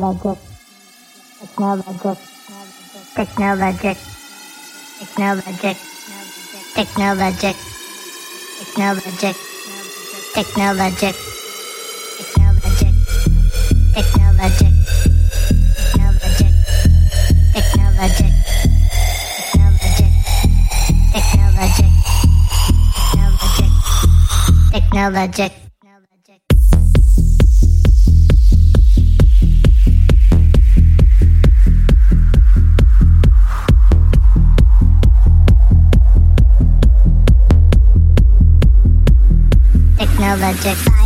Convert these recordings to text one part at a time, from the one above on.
technologic, technologic, technologic, technologic, technologic, technologic, technologic, technologic, technologic, technologic, technologic, technologic, technologic, technologic. Electric.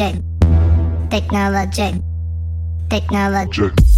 technology, technology. technology.